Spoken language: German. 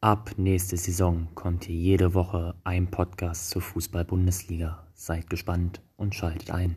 Ab nächste Saison kommt hier jede Woche ein Podcast zur Fußball-Bundesliga. Seid gespannt und schaltet ein.